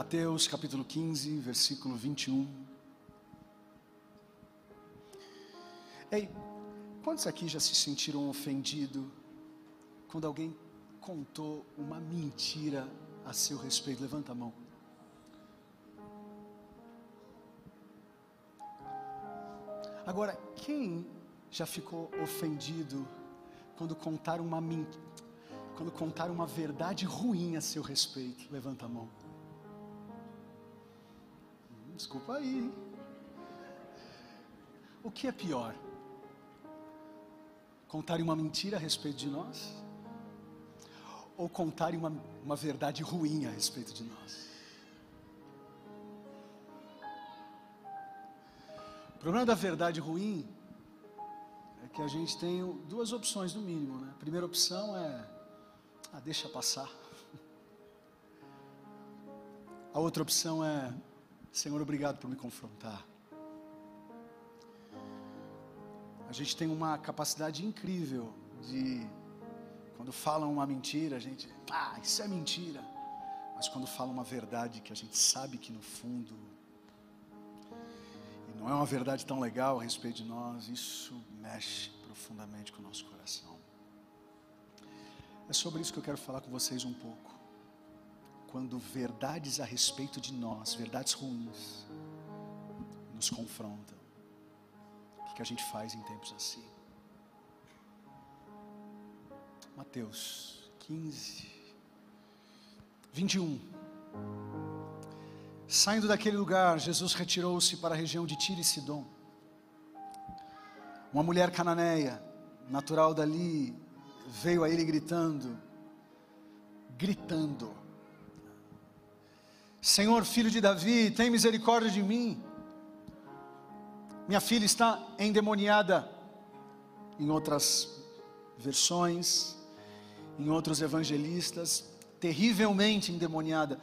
Mateus capítulo 15, versículo 21. Ei, quantos aqui já se sentiram ofendidos quando alguém contou uma mentira a seu respeito? Levanta a mão. Agora, quem já ficou ofendido quando contaram uma quando contaram uma verdade ruim a seu respeito? Levanta a mão. Desculpa aí. O que é pior? Contarem uma mentira a respeito de nós? Ou contarem uma, uma verdade ruim a respeito de nós? O problema da verdade ruim é que a gente tem duas opções no mínimo, né? A primeira opção é, ah, deixa passar. A outra opção é, Senhor, obrigado por me confrontar. A gente tem uma capacidade incrível de, quando falam uma mentira, a gente, ah, isso é mentira. Mas quando falam uma verdade que a gente sabe que no fundo, e não é uma verdade tão legal a respeito de nós, isso mexe profundamente com o nosso coração. É sobre isso que eu quero falar com vocês um pouco. Quando verdades a respeito de nós, verdades ruins, nos confrontam que a gente faz em tempos assim. Mateus 15, 21. Saindo daquele lugar, Jesus retirou-se para a região de Tiro e Sidom. Uma mulher cananeia, natural dali, veio a ele gritando, gritando: Senhor, filho de Davi, tem misericórdia de mim. Minha filha está endemoniada. Em outras versões, em outros evangelistas, terrivelmente endemoniada.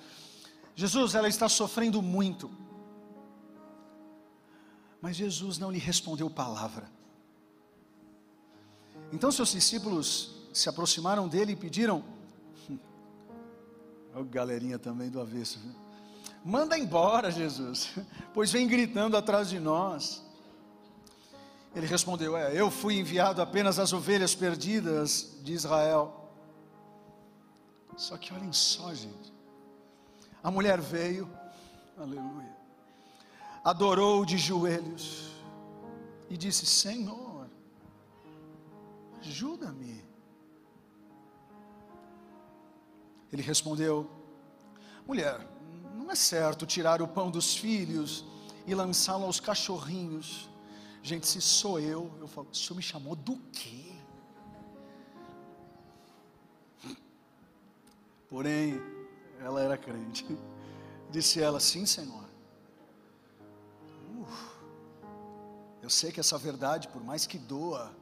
Jesus, ela está sofrendo muito. Mas Jesus não lhe respondeu palavra. Então seus discípulos se aproximaram dele e pediram, oh, galerinha também do avesso, manda embora Jesus, pois vem gritando atrás de nós. Ele respondeu: É, eu fui enviado apenas às ovelhas perdidas de Israel. Só que olhem só, gente. A mulher veio, aleluia, adorou de joelhos e disse: Senhor, ajuda-me. Ele respondeu: Mulher, não é certo tirar o pão dos filhos e lançá-lo aos cachorrinhos. Gente, se sou eu, eu falo, o senhor me chamou do quê? Porém, ela era crente. Disse ela, sim, Senhor. Eu sei que essa verdade, por mais que doa,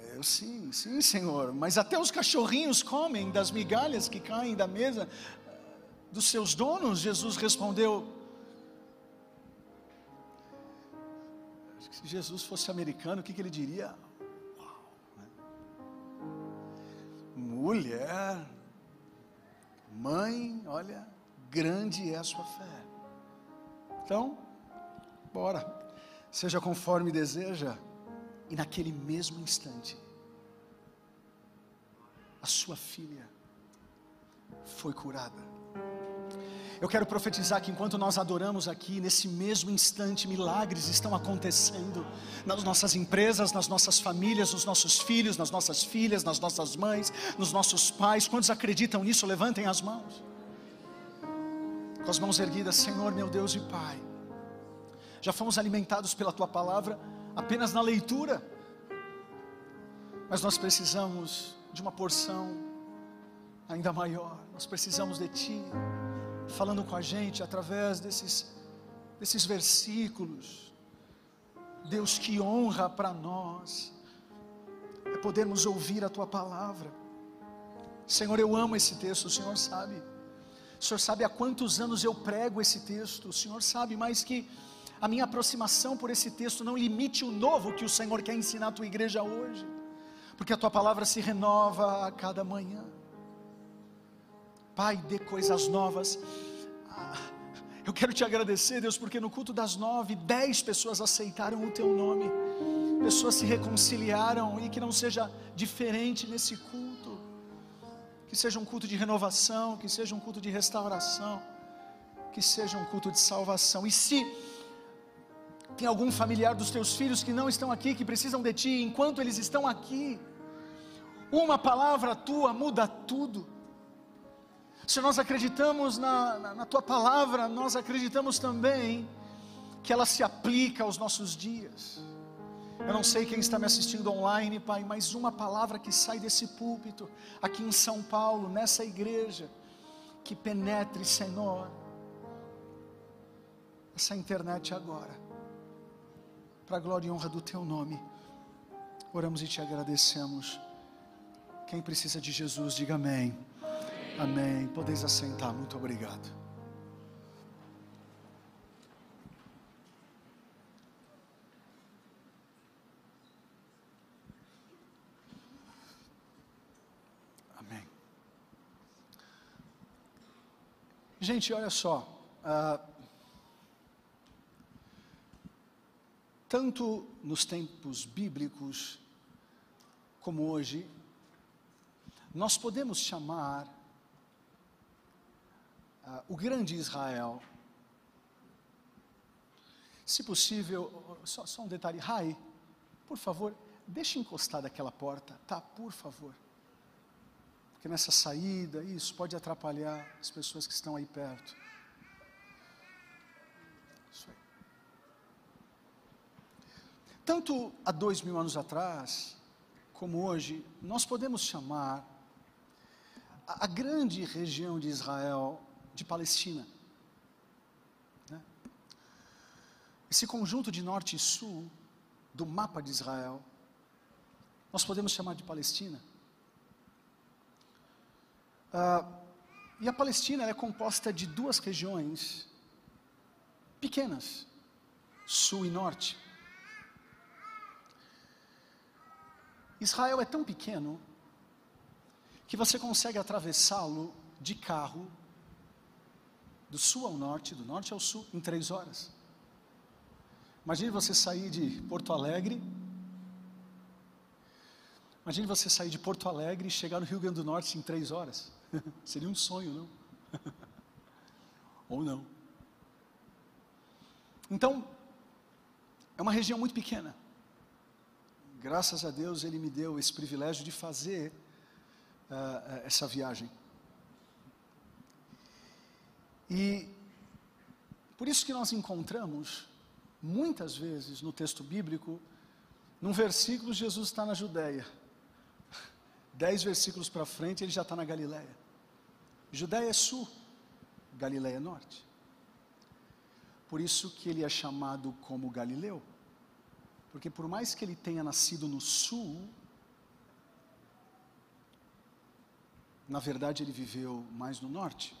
é, eu sim, sim, Senhor. Mas até os cachorrinhos comem das migalhas que caem da mesa dos seus donos. Jesus respondeu: Se Jesus fosse americano, o que, que ele diria? Uau, né? Mulher, mãe, olha, grande é a sua fé. Então, bora, seja conforme deseja, e naquele mesmo instante, a sua filha foi curada. Eu quero profetizar que enquanto nós adoramos aqui, nesse mesmo instante, milagres estão acontecendo nas nossas empresas, nas nossas famílias, nos nossos filhos, nas nossas filhas, nas nossas mães, nos nossos pais. Quantos acreditam nisso? Levantem as mãos. Com as mãos erguidas, Senhor, meu Deus e Pai. Já fomos alimentados pela tua palavra apenas na leitura, mas nós precisamos de uma porção ainda maior. Nós precisamos de Ti falando com a gente através desses, desses versículos. Deus, que honra para nós é podermos ouvir a tua palavra. Senhor, eu amo esse texto, o Senhor sabe. O Senhor sabe há quantos anos eu prego esse texto, o Senhor sabe, mais que a minha aproximação por esse texto não limite o novo que o Senhor quer ensinar a tua igreja hoje, porque a tua palavra se renova a cada manhã. Pai, dê coisas novas Eu quero te agradecer, Deus, porque no culto das nove, dez pessoas aceitaram o teu nome, pessoas se reconciliaram e que não seja diferente nesse culto, que seja um culto de renovação, que seja um culto de restauração, que seja um culto de salvação. E se tem algum familiar dos teus filhos que não estão aqui, que precisam de ti, enquanto eles estão aqui, uma palavra tua muda tudo. Se nós acreditamos na, na, na, tua palavra, nós acreditamos também que ela se aplica aos nossos dias. Eu não sei quem está me assistindo online, Pai, mas uma palavra que sai desse púlpito, aqui em São Paulo, nessa igreja, que penetre, Senhor, essa internet agora, para a glória e honra do Teu nome. Oramos e te agradecemos. Quem precisa de Jesus, diga amém. Amém. Podeis assentar. Muito obrigado. Amém. Gente, olha só. Uh, tanto nos tempos bíblicos como hoje, nós podemos chamar uh, o grande Israel. Se possível, só, só um detalhe, Rai, por favor, deixe encostar daquela porta, tá? Por favor. Porque nessa saída, isso pode atrapalhar as pessoas que estão aí perto. Isso aí. Tanto há dois mil anos atrás, como hoje, nós podemos chamar a, a grande região de Israel de Palestina. Né? Esse conjunto de norte e sul do mapa de Israel, nós podemos chamar de Palestina. Ah, e a Palestina é composta de duas regiões pequenas, sul e norte. Israel é tão pequeno que você consegue atravessá-lo de carro do sul ao norte, do norte ao sul, em três horas. Imagine você sair de Porto Alegre. Imagine você sair de Porto Alegre e chegar no Rio Grande do Norte em três horas. Seria um sonho, não? Ou não. Então, é uma região muito pequena. Graças a Deus Ele me deu esse privilégio de fazer uh, essa viagem. E por isso que nós encontramos, muitas vezes no texto bíblico, num versículo Jesus está na Judéia. Dez versículos para frente ele já está na Galiléia. Judéia é sul, Galiléia é norte. Por isso que ele é chamado como Galileu. Porque por mais que ele tenha nascido no sul, na verdade ele viveu mais no norte.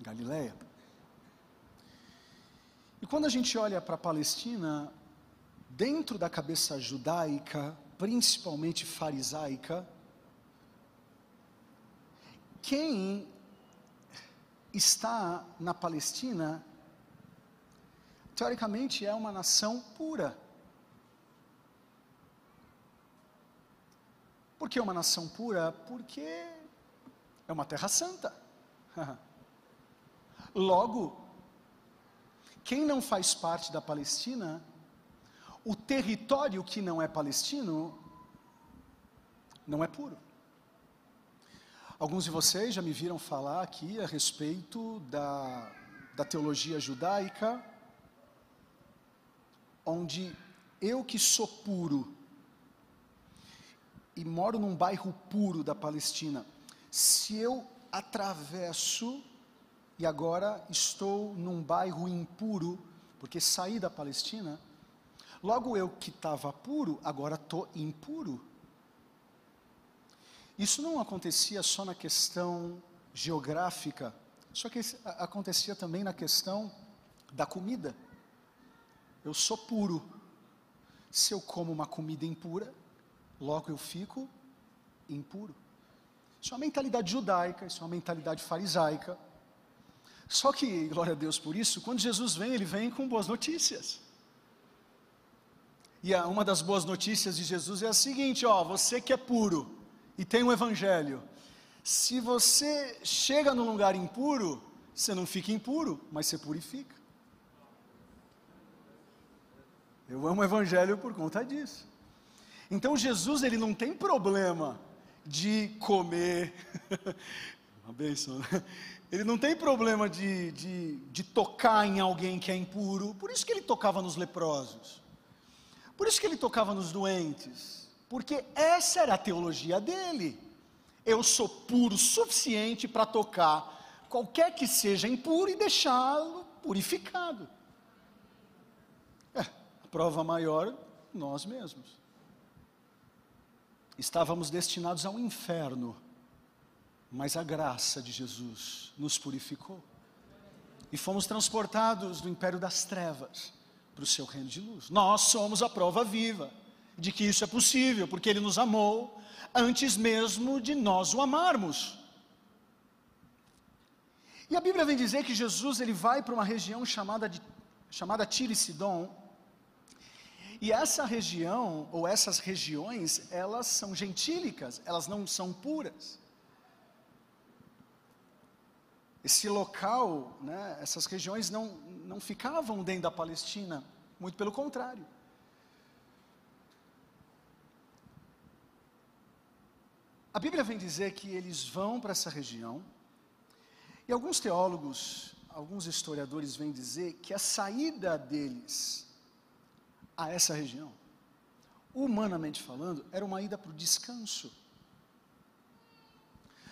Galileia. E quando a gente olha para a Palestina, dentro da cabeça judaica, principalmente farisaica, quem está na Palestina, teoricamente é uma nação pura. Por que uma nação pura? Porque é uma terra santa. Logo, quem não faz parte da Palestina, o território que não é palestino, não é puro. Alguns de vocês já me viram falar aqui a respeito da, da teologia judaica, onde eu que sou puro e moro num bairro puro da Palestina, se eu atravesso e agora estou num bairro impuro, porque saí da Palestina. Logo eu que estava puro, agora estou impuro. Isso não acontecia só na questão geográfica, só que acontecia também na questão da comida. Eu sou puro. Se eu como uma comida impura, logo eu fico impuro. Isso é uma mentalidade judaica, isso é uma mentalidade farisaica. Só que, glória a Deus por isso, quando Jesus vem, ele vem com boas notícias. E uma das boas notícias de Jesus é a seguinte: ó, você que é puro e tem o um evangelho, se você chega num lugar impuro, você não fica impuro, mas você purifica. Eu amo o evangelho por conta disso. Então Jesus ele não tem problema de comer, uma benção, né? Ele não tem problema de, de, de tocar em alguém que é impuro, por isso que ele tocava nos leprosos. Por isso que ele tocava nos doentes, porque essa era a teologia dele. Eu sou puro o suficiente para tocar qualquer que seja impuro e deixá-lo purificado. É, a prova maior, nós mesmos. Estávamos destinados ao inferno, mas a graça de Jesus nos purificou. E fomos transportados do império das trevas para o seu reino de luz. Nós somos a prova viva de que isso é possível, porque Ele nos amou antes mesmo de nós o amarmos. E a Bíblia vem dizer que Jesus ele vai para uma região chamada, de, chamada Tiro e Sidom, e essa região, ou essas regiões, elas são gentílicas, elas não são puras. Esse local, né, essas regiões não, não ficavam dentro da Palestina, muito pelo contrário. A Bíblia vem dizer que eles vão para essa região, e alguns teólogos, alguns historiadores vêm dizer que a saída deles a essa região, humanamente falando, era uma ida para o descanso.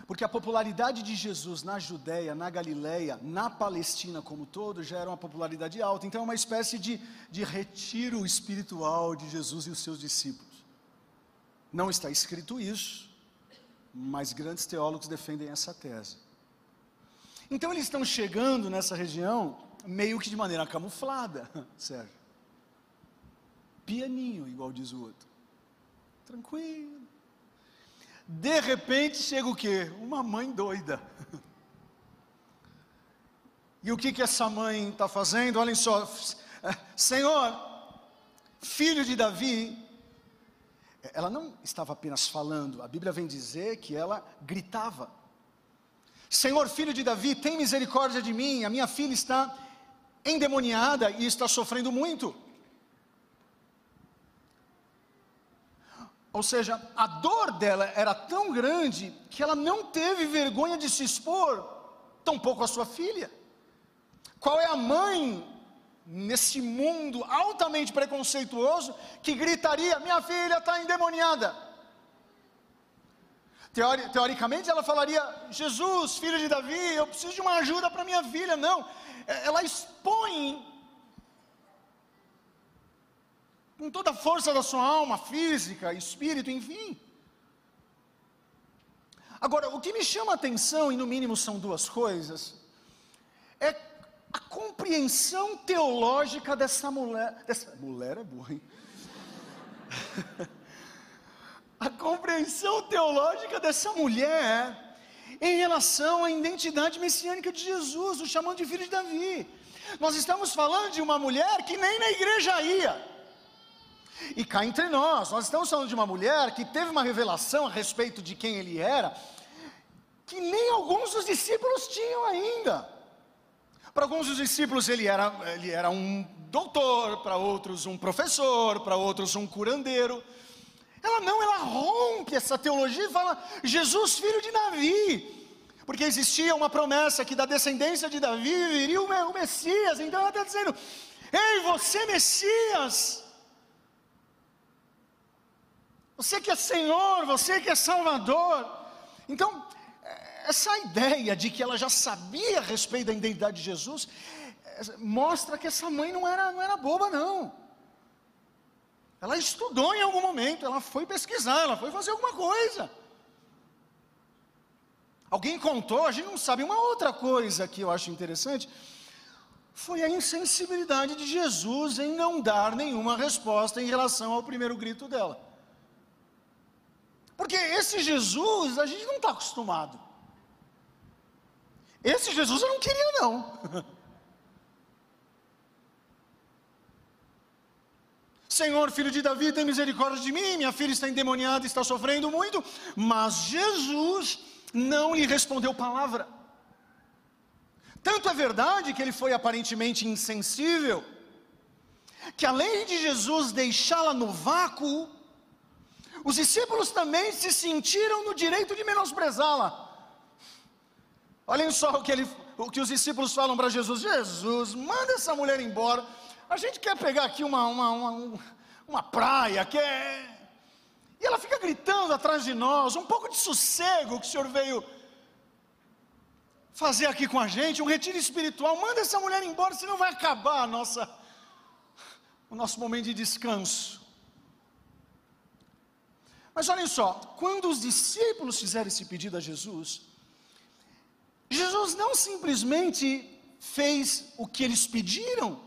Porque a popularidade de Jesus na Judéia, na Galileia, na Palestina como todo, já era uma popularidade alta. Então é uma espécie de, de retiro espiritual de Jesus e os seus discípulos. Não está escrito isso, mas grandes teólogos defendem essa tese. Então eles estão chegando nessa região meio que de maneira camuflada, Sérgio. Pianinho, igual diz o outro. Tranquilo. De repente chega o quê? Uma mãe doida. E o que, que essa mãe está fazendo? Olhem só, Senhor, filho de Davi, ela não estava apenas falando, a Bíblia vem dizer que ela gritava: Senhor, filho de Davi, tem misericórdia de mim, a minha filha está endemoniada e está sofrendo muito. Ou seja, a dor dela era tão grande que ela não teve vergonha de se expor, tampouco a sua filha. Qual é a mãe nesse mundo altamente preconceituoso que gritaria: Minha filha está endemoniada? Teori, teoricamente ela falaria: Jesus, filho de Davi, eu preciso de uma ajuda para minha filha. Não, ela expõe com toda a força da sua alma, física, espírito, enfim. Agora, o que me chama a atenção, e no mínimo são duas coisas, é a compreensão teológica dessa mulher. Dessa, mulher é burra, hein? a compreensão teológica dessa mulher em relação à identidade messiânica de Jesus, o chamando de filho de Davi. Nós estamos falando de uma mulher que nem na igreja ia. E cá entre nós, nós estamos falando de uma mulher que teve uma revelação a respeito de quem ele era, que nem alguns dos discípulos tinham ainda. Para alguns dos discípulos ele era, ele era um doutor, para outros um professor, para outros um curandeiro. Ela não, ela rompe essa teologia e fala: Jesus, filho de Davi. Porque existia uma promessa que da descendência de Davi viria o Messias. Então ela está dizendo: Ei, você, Messias, você que é Senhor, você que é Salvador. Então, essa ideia de que ela já sabia a respeito da identidade de Jesus, mostra que essa mãe não era, não era boba, não. Ela estudou em algum momento, ela foi pesquisar, ela foi fazer alguma coisa. Alguém contou, a gente não sabe. Uma outra coisa que eu acho interessante foi a insensibilidade de Jesus em não dar nenhuma resposta em relação ao primeiro grito dela. Porque esse Jesus, a gente não está acostumado. Esse Jesus eu não queria, não. Senhor, filho de Davi, tem misericórdia de mim, minha filha está endemoniada, está sofrendo muito. Mas Jesus não lhe respondeu palavra. Tanto é verdade que ele foi aparentemente insensível, que além de Jesus deixá-la no vácuo, os discípulos também se sentiram no direito de menosprezá-la. Olhem só o que, ele, o que os discípulos falam para Jesus: Jesus, manda essa mulher embora. A gente quer pegar aqui uma, uma, uma, uma praia, quer. E ela fica gritando atrás de nós, um pouco de sossego que o Senhor veio fazer aqui com a gente, um retiro espiritual. Manda essa mulher embora, senão vai acabar nossa, o nosso momento de descanso. Mas olhem só, quando os discípulos fizeram esse pedido a Jesus, Jesus não simplesmente fez o que eles pediram,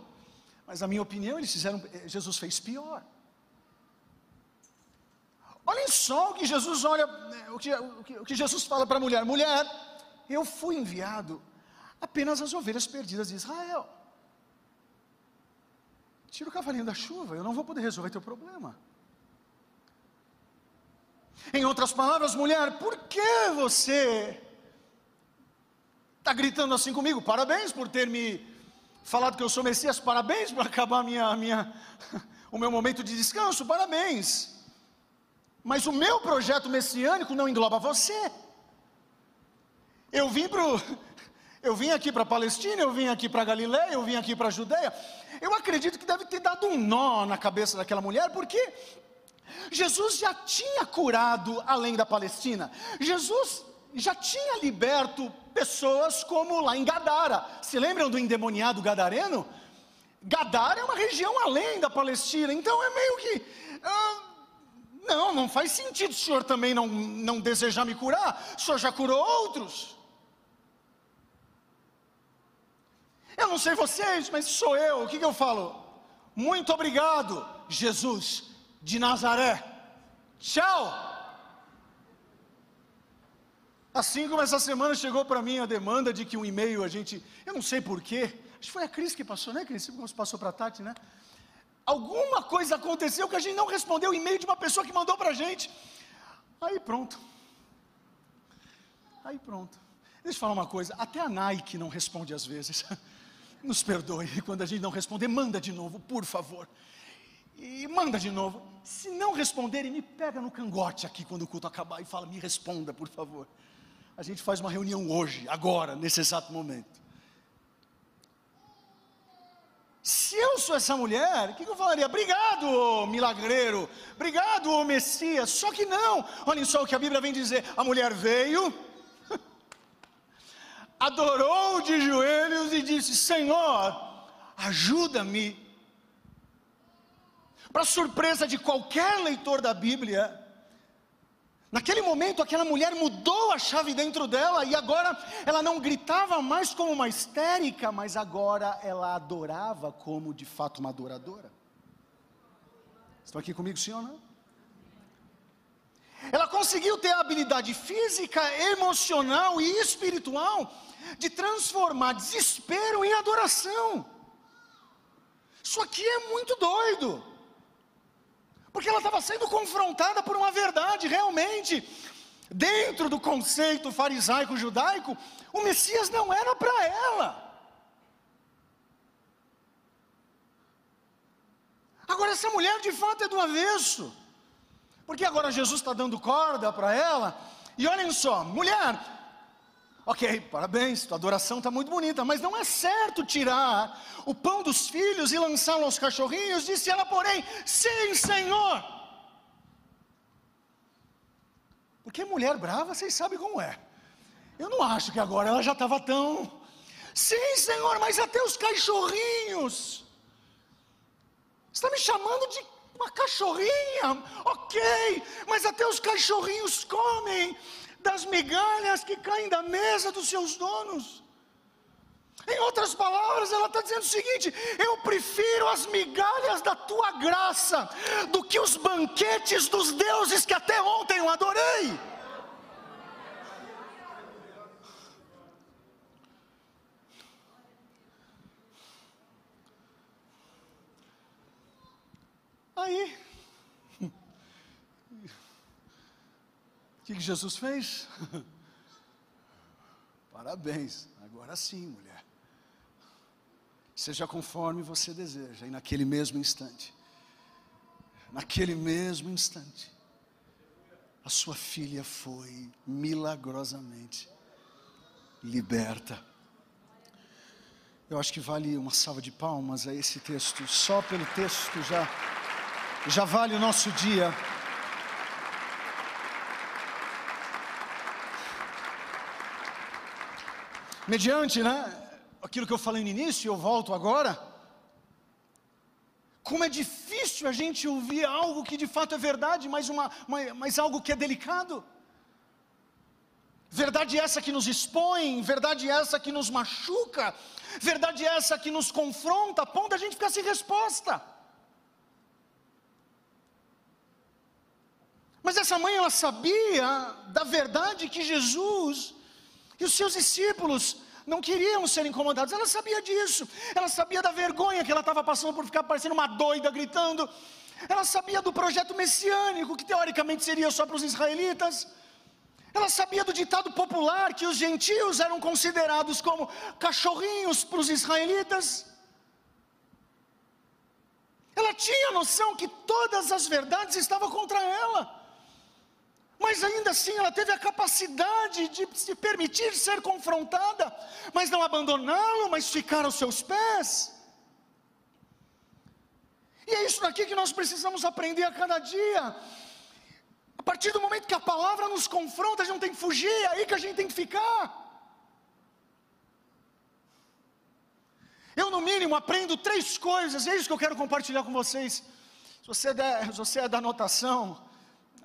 mas na minha opinião eles fizeram, Jesus fez pior. Olhem só o que Jesus olha, o que, o que, o que Jesus fala para a mulher: mulher, eu fui enviado apenas às ovelhas perdidas de Israel. Tira o cavalinho da chuva, eu não vou poder resolver teu problema. Em outras palavras, mulher, por que você está gritando assim comigo? Parabéns por ter me falado que eu sou Messias, parabéns por acabar minha, minha, o meu momento de descanso, parabéns. Mas o meu projeto messiânico não engloba você. Eu vim para eu vim aqui para a Palestina, eu vim aqui para a Galiléia, eu vim aqui para a Judéia. Eu acredito que deve ter dado um nó na cabeça daquela mulher, porque Jesus já tinha curado além da Palestina. Jesus já tinha liberto pessoas como lá em Gadara. Se lembram do endemoniado gadareno? Gadara é uma região além da Palestina, então é meio que. Ah, não, não faz sentido o senhor também não, não desejar me curar. O senhor já curou outros. Eu não sei vocês, mas sou eu. O que, que eu falo? Muito obrigado, Jesus de Nazaré. Tchau. Assim como essa semana chegou para mim a demanda de que um e-mail a gente, eu não sei porquê, acho que foi a Cris que passou, né, Cris? Como passou para a Tati, né? Alguma coisa aconteceu que a gente não respondeu o e-mail de uma pessoa que mandou para a gente. Aí pronto. Aí pronto. Deixa eu falar uma coisa, até a Nike não responde às vezes. Nos perdoe, quando a gente não responder, manda de novo, por favor. E manda de novo. Se não responderem, me pega no cangote aqui quando o culto acabar e fala: me responda, por favor. A gente faz uma reunião hoje, agora, nesse exato momento. Se eu sou essa mulher, o que, eu falaria? Obrigado, milagreiro. Obrigado, Messias. Só que não. Olhem só o que a Bíblia vem dizer. A mulher veio, adorou de joelhos e disse: Senhor, ajuda-me. Para surpresa de qualquer leitor da Bíblia, naquele momento aquela mulher mudou a chave dentro dela e agora ela não gritava mais como uma histérica, mas agora ela adorava como de fato uma adoradora. Estão aqui comigo, ou não? Ela conseguiu ter a habilidade física, emocional e espiritual de transformar desespero em adoração. Isso aqui é muito doido. Ela estava sendo confrontada por uma verdade, realmente. Dentro do conceito farisaico judaico, o Messias não era para ela. Agora, essa mulher de fato é do avesso. Porque agora Jesus está dando corda para ela. E olhem só, mulher, Ok, parabéns, tua adoração está muito bonita, mas não é certo tirar o pão dos filhos e lançá-lo aos cachorrinhos. Disse ela, porém, sim, Senhor. Porque mulher brava, vocês sabem como é. Eu não acho que agora ela já estava tão. Sim, Senhor, mas até os cachorrinhos. Está me chamando de uma cachorrinha? Ok, mas até os cachorrinhos comem das migalhas que caem da mesa dos seus donos. Em outras palavras, ela está dizendo o seguinte: eu prefiro as migalhas da tua graça do que os banquetes dos deuses que até ontem eu adorei. Aí, que, que Jesus fez? Parabéns, agora sim, mulher. Seja conforme você deseja, e naquele mesmo instante, naquele mesmo instante, a sua filha foi milagrosamente liberta. Eu acho que vale uma salva de palmas a esse texto, só pelo texto já, já vale o nosso dia. Mediante, né? Aquilo que eu falei no início, eu volto agora. Como é difícil a gente ouvir algo que de fato é verdade, mas, uma, mas algo que é delicado. Verdade essa que nos expõe, verdade essa que nos machuca, verdade essa que nos confronta, a ponto a gente ficar sem resposta. Mas essa mãe ela sabia da verdade que Jesus e os seus discípulos não queriam ser incomodados, ela sabia disso, ela sabia da vergonha que ela estava passando por ficar parecendo uma doida gritando, ela sabia do projeto messiânico, que teoricamente seria só para os israelitas, ela sabia do ditado popular que os gentios eram considerados como cachorrinhos para os israelitas. Ela tinha noção que todas as verdades estavam contra ela. Mas ainda assim ela teve a capacidade de se permitir ser confrontada, mas não abandoná-lo, mas ficar aos seus pés. E é isso daqui que nós precisamos aprender a cada dia. A partir do momento que a palavra nos confronta, a gente não tem que fugir, é aí que a gente tem que ficar. Eu, no mínimo, aprendo três coisas, é isso que eu quero compartilhar com vocês. Se você, der, se você é da anotação,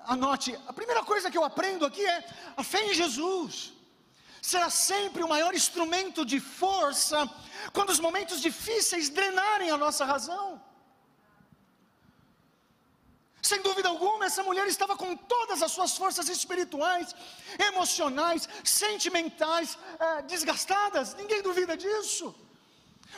anote. A primeira coisa que eu aprendo aqui é a fé em Jesus. Será sempre o maior instrumento de força quando os momentos difíceis drenarem a nossa razão. Sem dúvida alguma, essa mulher estava com todas as suas forças espirituais, emocionais, sentimentais é, desgastadas, ninguém duvida disso.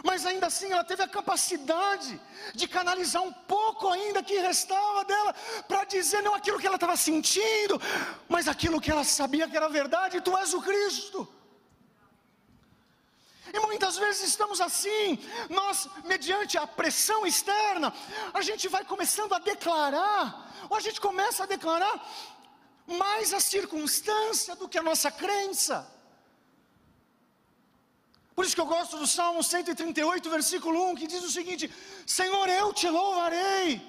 Mas ainda assim ela teve a capacidade de canalizar um pouco ainda que restava dela para dizer não aquilo que ela estava sentindo, mas aquilo que ela sabia que era verdade, tu és o Cristo. E muitas vezes estamos assim, nós, mediante a pressão externa, a gente vai começando a declarar, ou a gente começa a declarar mais a circunstância do que a nossa crença. Por isso que eu gosto do Salmo 138, versículo 1, que diz o seguinte: Senhor, eu te louvarei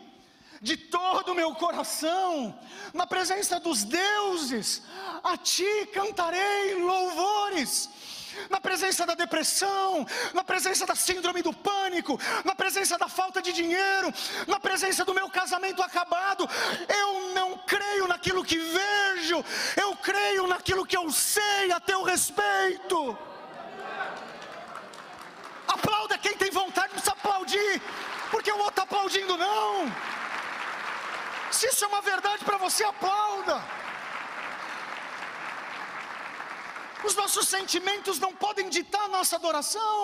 de todo o meu coração, na presença dos deuses, a ti cantarei louvores na presença da depressão, na presença da síndrome do pânico, na presença da falta de dinheiro, na presença do meu casamento acabado. Eu não creio naquilo que vejo, eu creio naquilo que eu sei a teu respeito. Aplauda quem tem vontade, não precisa aplaudir, porque o outro está aplaudindo, não. Se isso é uma verdade para você, aplauda. Os nossos sentimentos não podem ditar a nossa adoração.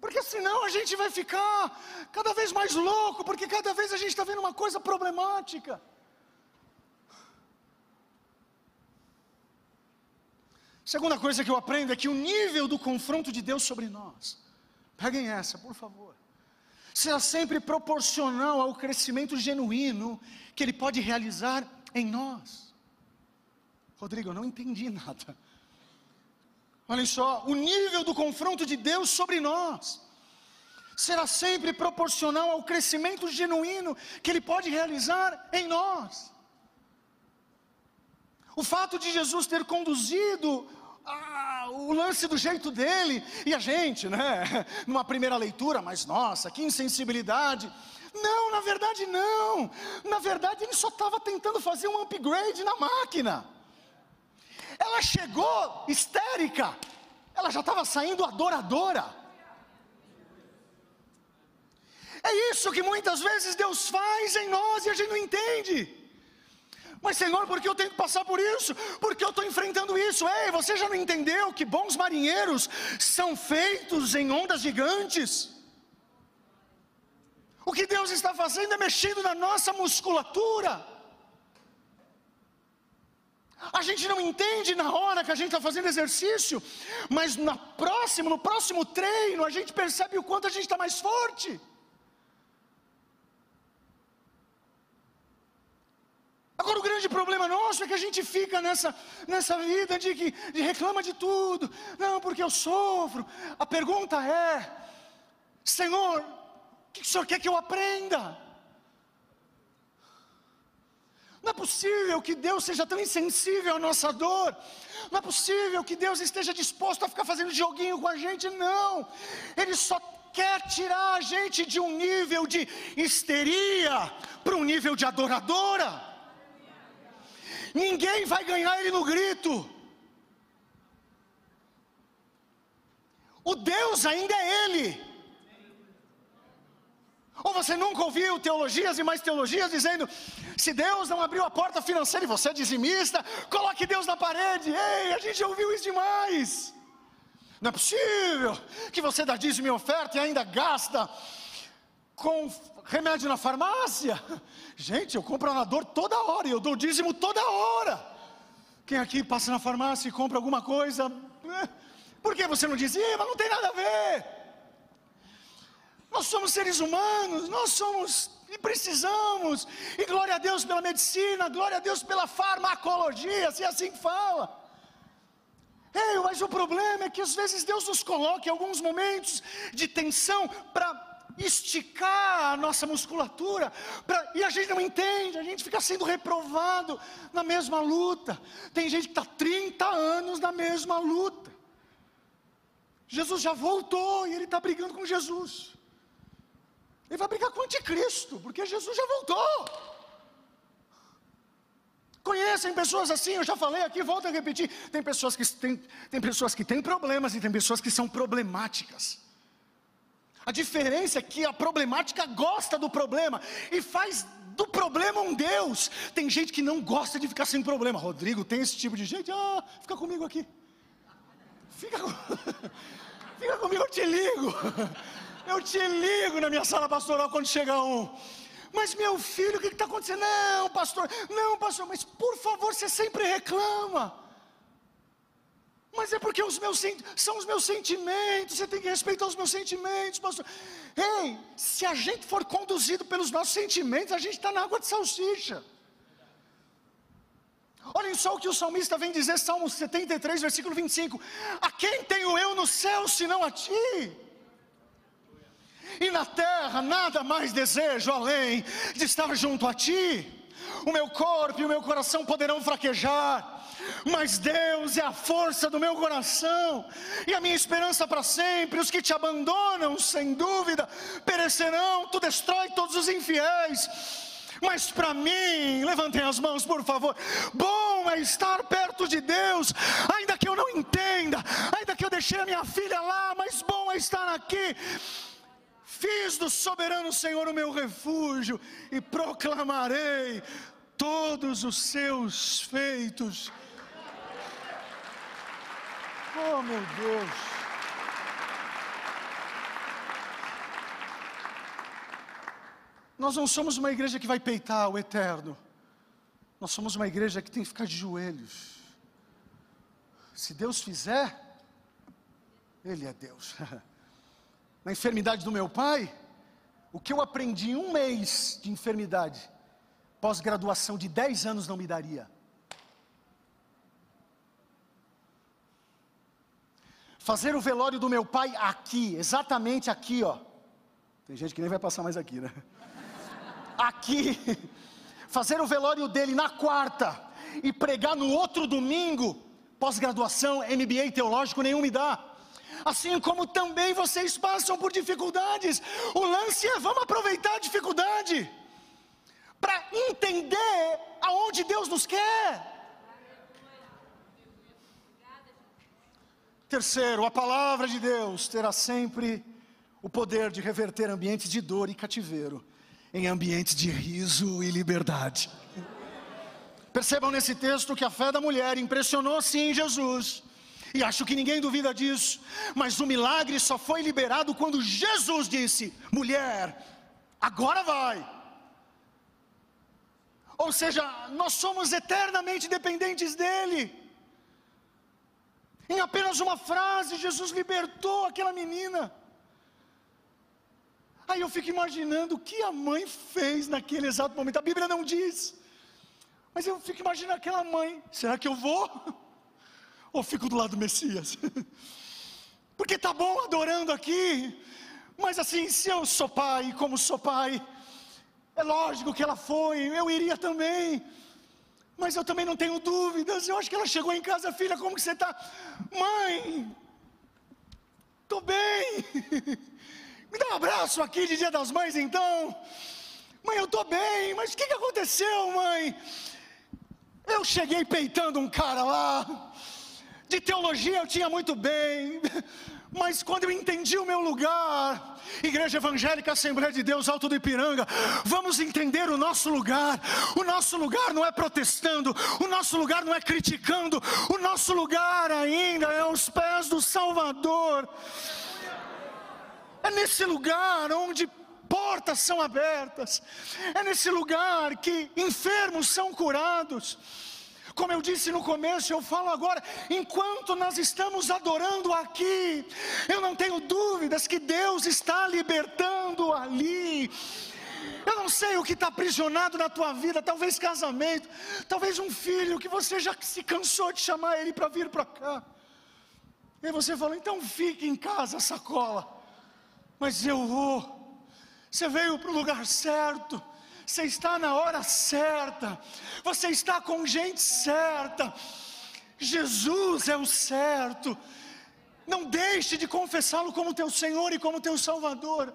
Porque senão a gente vai ficar cada vez mais louco, porque cada vez a gente está vendo uma coisa problemática. Segunda coisa que eu aprendo é que o nível do confronto de Deus sobre nós, peguem essa, por favor, será sempre proporcional ao crescimento genuíno que Ele pode realizar em nós. Rodrigo, eu não entendi nada. Olhem só, o nível do confronto de Deus sobre nós será sempre proporcional ao crescimento genuíno que Ele pode realizar em nós. O fato de Jesus ter conduzido ah, o lance do jeito dele, e a gente, né, numa primeira leitura, mas nossa, que insensibilidade. Não, na verdade não. Na verdade ele só estava tentando fazer um upgrade na máquina. Ela chegou histérica, ela já estava saindo adoradora. É isso que muitas vezes Deus faz em nós e a gente não entende. Mas Senhor, por que eu tenho que passar por isso? Porque eu estou enfrentando isso. Ei, você já não entendeu que bons marinheiros são feitos em ondas gigantes? O que Deus está fazendo é mexendo na nossa musculatura. A gente não entende na hora que a gente está fazendo exercício, mas na próxima, no próximo treino, a gente percebe o quanto a gente está mais forte. Agora o grande problema nosso é que a gente fica nessa, nessa vida de que de reclama de tudo. Não, porque eu sofro. A pergunta é: Senhor, o que o Senhor quer que eu aprenda? Não é possível que Deus seja tão insensível à nossa dor. Não é possível que Deus esteja disposto a ficar fazendo joguinho com a gente. Não. Ele só quer tirar a gente de um nível de histeria para um nível de adoradora. Ninguém vai ganhar ele no grito. O Deus ainda é Ele. Ou você nunca ouviu teologias e mais teologias dizendo: se Deus não abriu a porta financeira e você é dizimista, coloque Deus na parede. Ei, a gente já ouviu isso demais. Não é possível que você dá dízimo e oferta e ainda gasta com remédio na farmácia. Gente, eu compro na dor toda hora e eu dou dízimo toda hora. Quem aqui passa na farmácia e compra alguma coisa? Eh, por que você não dizima? Não tem nada a ver. Nós somos seres humanos, nós somos e precisamos. E glória a Deus pela medicina, glória a Deus pela farmacologia, se assim fala. Ei, mas o problema é que às vezes Deus nos coloca em alguns momentos de tensão para esticar a nossa musculatura, pra, e a gente não entende, a gente fica sendo reprovado na mesma luta. Tem gente que está 30 anos na mesma luta. Jesus já voltou e ele está brigando com Jesus. Ele vai brigar com o anticristo, porque Jesus já voltou. Conhecem pessoas assim, eu já falei aqui, volto a repetir. Tem pessoas que têm, tem pessoas que têm problemas e tem pessoas que são problemáticas. A diferença é que a problemática gosta do problema e faz do problema um Deus. Tem gente que não gosta de ficar sem problema. Rodrigo tem esse tipo de gente. Ah, fica comigo aqui. Fica, fica comigo, eu te ligo. Eu te ligo na minha sala pastoral quando chega um. Mas meu filho, o que está acontecendo? Não, pastor, não, pastor, mas por favor, você sempre reclama. Mas é porque os meus são os meus sentimentos, você tem que respeitar os meus sentimentos, pastor. Ei, se a gente for conduzido pelos nossos sentimentos, a gente está na água de salsicha. Olhem só o que o salmista vem dizer, Salmo 73, versículo 25: A quem tenho eu no céu senão a ti? e na terra nada mais desejo além de estar junto a ti. O meu corpo e o meu coração poderão fraquejar, mas Deus é a força do meu coração e a minha esperança para sempre. Os que te abandonam, sem dúvida, perecerão. Tu destrói todos os infiéis. Mas para mim, levantem as mãos, por favor. Bom é estar perto de Deus, ainda que eu não entenda, ainda que eu deixei a minha filha lá, mas bom é estar aqui Fiz do soberano Senhor o meu refúgio e proclamarei todos os seus feitos. Oh, meu Deus. Nós não somos uma igreja que vai peitar o eterno. Nós somos uma igreja que tem que ficar de joelhos. Se Deus fizer, Ele é Deus. na enfermidade do meu pai, o que eu aprendi em um mês de enfermidade, pós-graduação de 10 anos não me daria. Fazer o velório do meu pai aqui, exatamente aqui, ó. Tem gente que nem vai passar mais aqui, né? Aqui. Fazer o velório dele na quarta e pregar no outro domingo, pós-graduação, MBA teológico, nenhum me dá assim como também vocês passam por dificuldades. O lance é vamos aproveitar a dificuldade para entender aonde Deus nos quer. Terceiro, a palavra de Deus terá sempre o poder de reverter ambientes de dor e cativeiro em ambientes de riso e liberdade. Percebam nesse texto que a fé da mulher impressionou sim Jesus e acho que ninguém duvida disso, mas o milagre só foi liberado quando Jesus disse: mulher, agora vai. Ou seja, nós somos eternamente dependentes dEle. Em apenas uma frase, Jesus libertou aquela menina. Aí eu fico imaginando o que a mãe fez naquele exato momento. A Bíblia não diz. Mas eu fico imaginando aquela mãe: será que eu vou? Ou fico do lado do Messias? Porque tá bom adorando aqui, mas assim, se eu sou pai, como sou pai, é lógico que ela foi, eu iria também. Mas eu também não tenho dúvidas. Eu acho que ela chegou em casa, filha, como que você está? Mãe, estou bem. Me dá um abraço aqui de Dia das Mães, então. Mãe, eu estou bem, mas o que, que aconteceu, mãe? Eu cheguei peitando um cara lá. De teologia eu tinha muito bem, mas quando eu entendi o meu lugar, Igreja Evangélica Assembleia de Deus Alto do Ipiranga, vamos entender o nosso lugar. O nosso lugar não é protestando, o nosso lugar não é criticando, o nosso lugar ainda é aos pés do Salvador. É nesse lugar onde portas são abertas, é nesse lugar que enfermos são curados como eu disse no começo, eu falo agora, enquanto nós estamos adorando aqui, eu não tenho dúvidas que Deus está libertando ali. Eu não sei o que está aprisionado na tua vida, talvez casamento, talvez um filho que você já se cansou de chamar ele para vir para cá. E você fala, então fique em casa, sacola. Mas eu vou. Você veio para o lugar certo você está na hora certa, você está com gente certa, Jesus é o certo. Não deixe de confessá-lo como teu Senhor e como teu Salvador.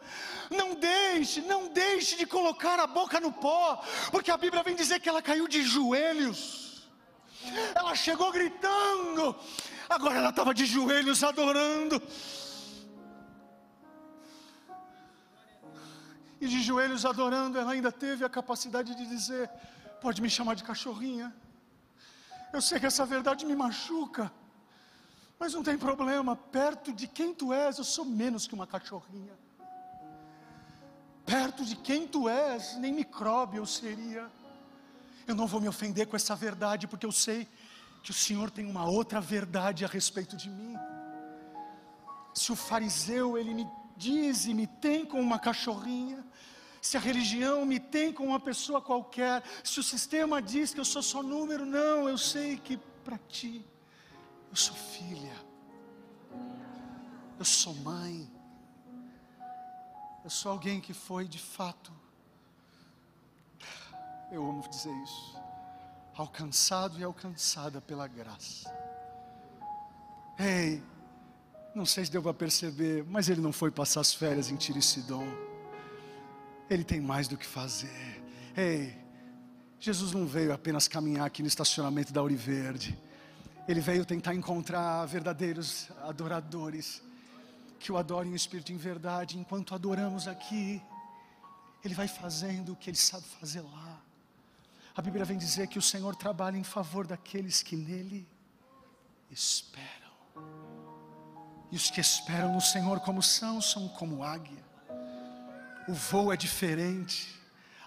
Não deixe, não deixe de colocar a boca no pó, porque a Bíblia vem dizer que ela caiu de joelhos. Ela chegou gritando, agora ela estava de joelhos adorando. E de joelhos adorando, ela ainda teve a capacidade de dizer: Pode me chamar de cachorrinha. Eu sei que essa verdade me machuca, mas não tem problema, perto de quem tu és, eu sou menos que uma cachorrinha. Perto de quem tu és, nem micróbio eu seria. Eu não vou me ofender com essa verdade, porque eu sei que o Senhor tem uma outra verdade a respeito de mim. Se o fariseu ele me diz e me tem como uma cachorrinha, se a religião me tem como uma pessoa qualquer, se o sistema diz que eu sou só número, não, eu sei que para ti eu sou filha, eu sou mãe, eu sou alguém que foi de fato, eu amo dizer isso, alcançado e alcançada pela graça. Ei, não sei se deu para perceber, mas ele não foi passar as férias em Tiricidon. Ele tem mais do que fazer. Ei, Jesus não veio apenas caminhar aqui no estacionamento da Verde. Ele veio tentar encontrar verdadeiros adoradores que o adorem em espírito em verdade. Enquanto adoramos aqui, Ele vai fazendo o que Ele sabe fazer lá. A Bíblia vem dizer que o Senhor trabalha em favor daqueles que nele esperam. E os que esperam no Senhor como são, são como águia. O voo é diferente,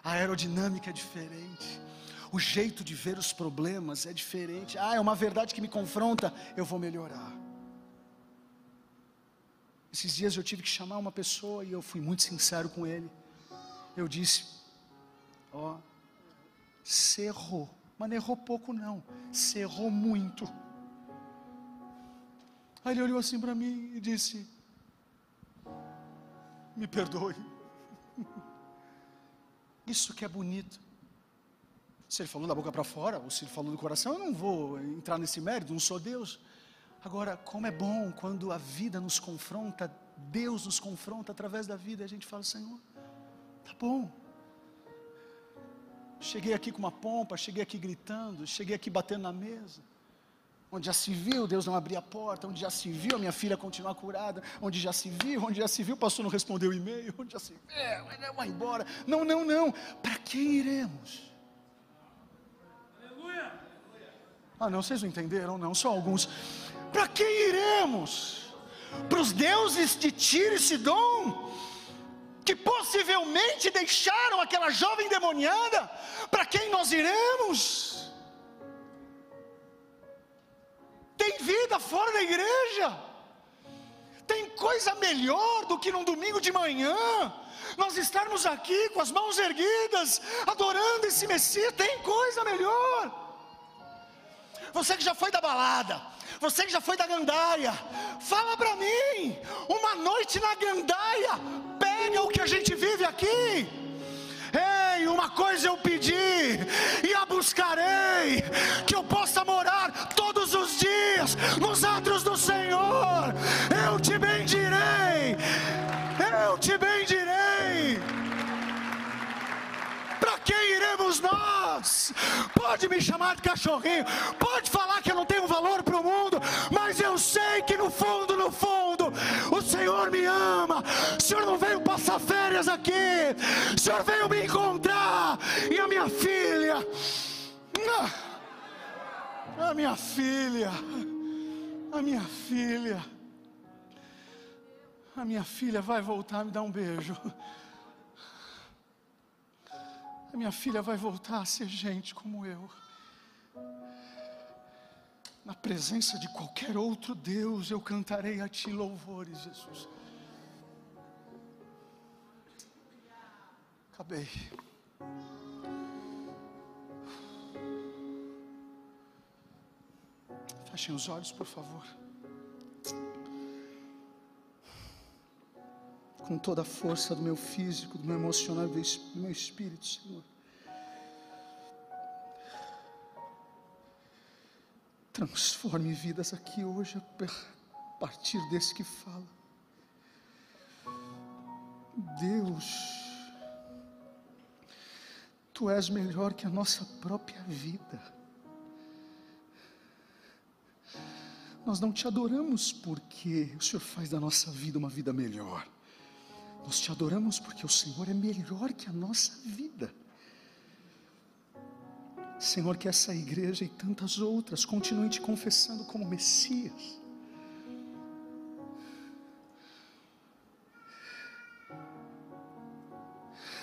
a aerodinâmica é diferente, o jeito de ver os problemas é diferente. Ah, é uma verdade que me confronta, eu vou melhorar. Esses dias eu tive que chamar uma pessoa e eu fui muito sincero com ele. Eu disse: Ó, oh, você errou, mas não errou pouco, não, você errou muito. Aí ele olhou assim para mim e disse: Me perdoe. Isso que é bonito. Se ele falou da boca para fora, ou se ele falou do coração, eu não vou entrar nesse mérito, não sou Deus. Agora, como é bom quando a vida nos confronta, Deus nos confronta através da vida, a gente fala: Senhor, tá bom. Cheguei aqui com uma pompa, cheguei aqui gritando, cheguei aqui batendo na mesa onde já se viu Deus não abrir a porta, onde já se viu a minha filha continuar curada, onde já se viu, onde já se viu o pastor não respondeu o e-mail, onde já se viu, é, vai embora. Não, não, não. Para quem iremos? Aleluia. Ah, não, vocês não entenderam, não, só alguns. Para quem iremos? Para os deuses de Tiro e Sidom? Que possivelmente deixaram aquela jovem demoniada, para quem nós iremos? Tem vida fora da igreja, tem coisa melhor do que num domingo de manhã, nós estarmos aqui com as mãos erguidas, adorando esse Messias, tem coisa melhor. Você que já foi da balada, você que já foi da gandaia, fala para mim, uma noite na gandaia, pega o que a gente vive aqui. Ei, uma coisa eu pedi e a buscarei, que eu possa morar iremos nós? Pode me chamar de cachorrinho, pode falar que eu não tenho valor para o mundo, mas eu sei que no fundo, no fundo, o Senhor me ama. O Senhor não veio passar férias aqui, o Senhor veio me encontrar. E a minha filha, ah, a minha filha, a minha filha, a minha filha vai voltar a me dar um beijo. A minha filha vai voltar a ser gente como eu. Na presença de qualquer outro Deus, eu cantarei a Ti louvores, Jesus. Acabei. Fechem os olhos, por favor. Com toda a força do meu físico, do meu emocional, do meu espírito, Senhor. Transforme vidas aqui hoje a partir desse que fala. Deus, Tu és melhor que a nossa própria vida. Nós não te adoramos porque o Senhor faz da nossa vida uma vida melhor. Nós te adoramos porque o Senhor é melhor que a nossa vida. Senhor, que essa igreja e tantas outras continuem te confessando como Messias.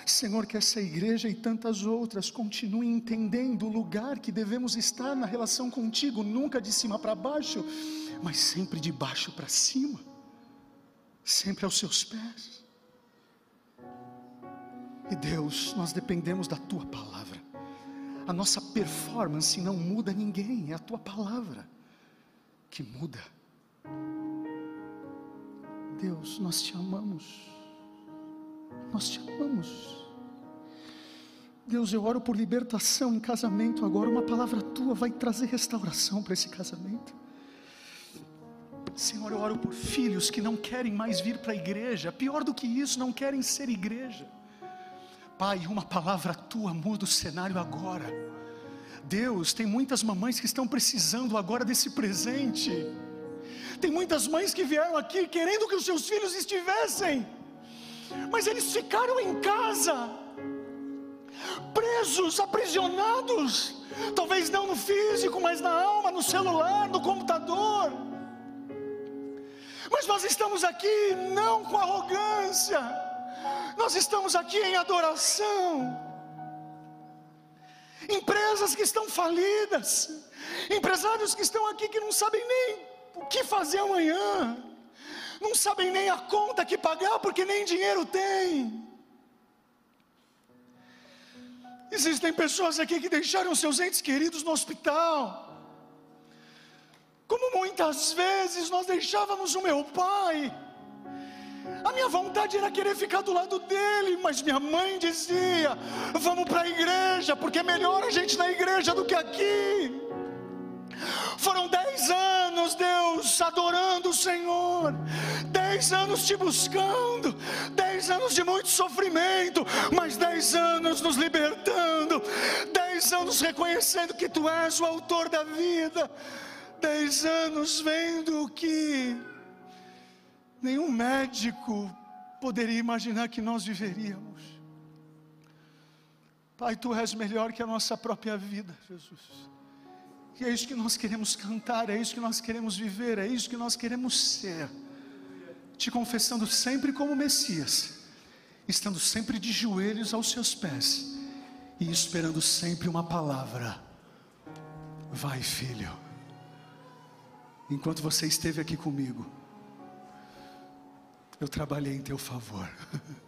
Senhor, que essa igreja e tantas outras continuem entendendo o lugar que devemos estar na relação contigo, nunca de cima para baixo, mas sempre de baixo para cima, sempre aos seus pés. E Deus, nós dependemos da tua palavra a nossa performance não muda ninguém, é a tua palavra que muda. Deus, nós te amamos, nós te amamos. Deus, eu oro por libertação em casamento agora, uma palavra tua vai trazer restauração para esse casamento. Senhor, eu oro por filhos que não querem mais vir para a igreja, pior do que isso, não querem ser igreja. Pai, uma palavra tua muda o cenário agora. Deus, tem muitas mamães que estão precisando agora desse presente. Tem muitas mães que vieram aqui querendo que os seus filhos estivessem, mas eles ficaram em casa, presos, aprisionados, talvez não no físico, mas na alma, no celular, no computador. Mas nós estamos aqui não com arrogância, nós estamos aqui em adoração. Empresas que estão falidas, empresários que estão aqui que não sabem nem o que fazer amanhã, não sabem nem a conta que pagar porque nem dinheiro tem. Existem pessoas aqui que deixaram seus entes queridos no hospital. Como muitas vezes nós deixávamos o meu pai a minha vontade era querer ficar do lado dele, mas minha mãe dizia: vamos para a igreja, porque é melhor a gente na igreja do que aqui. Foram dez anos, Deus, adorando o Senhor, dez anos te buscando, dez anos de muito sofrimento, mas dez anos nos libertando, dez anos reconhecendo que Tu és o autor da vida, dez anos vendo que nenhum médico poderia imaginar que nós viveríamos. Pai, tu és melhor que a nossa própria vida, Jesus. E é isso que nós queremos cantar, é isso que nós queremos viver, é isso que nós queremos ser. Te confessando sempre como Messias estando sempre de joelhos aos seus pés e esperando sempre uma palavra. Vai, filho. Enquanto você esteve aqui comigo, eu trabalhei em teu favor.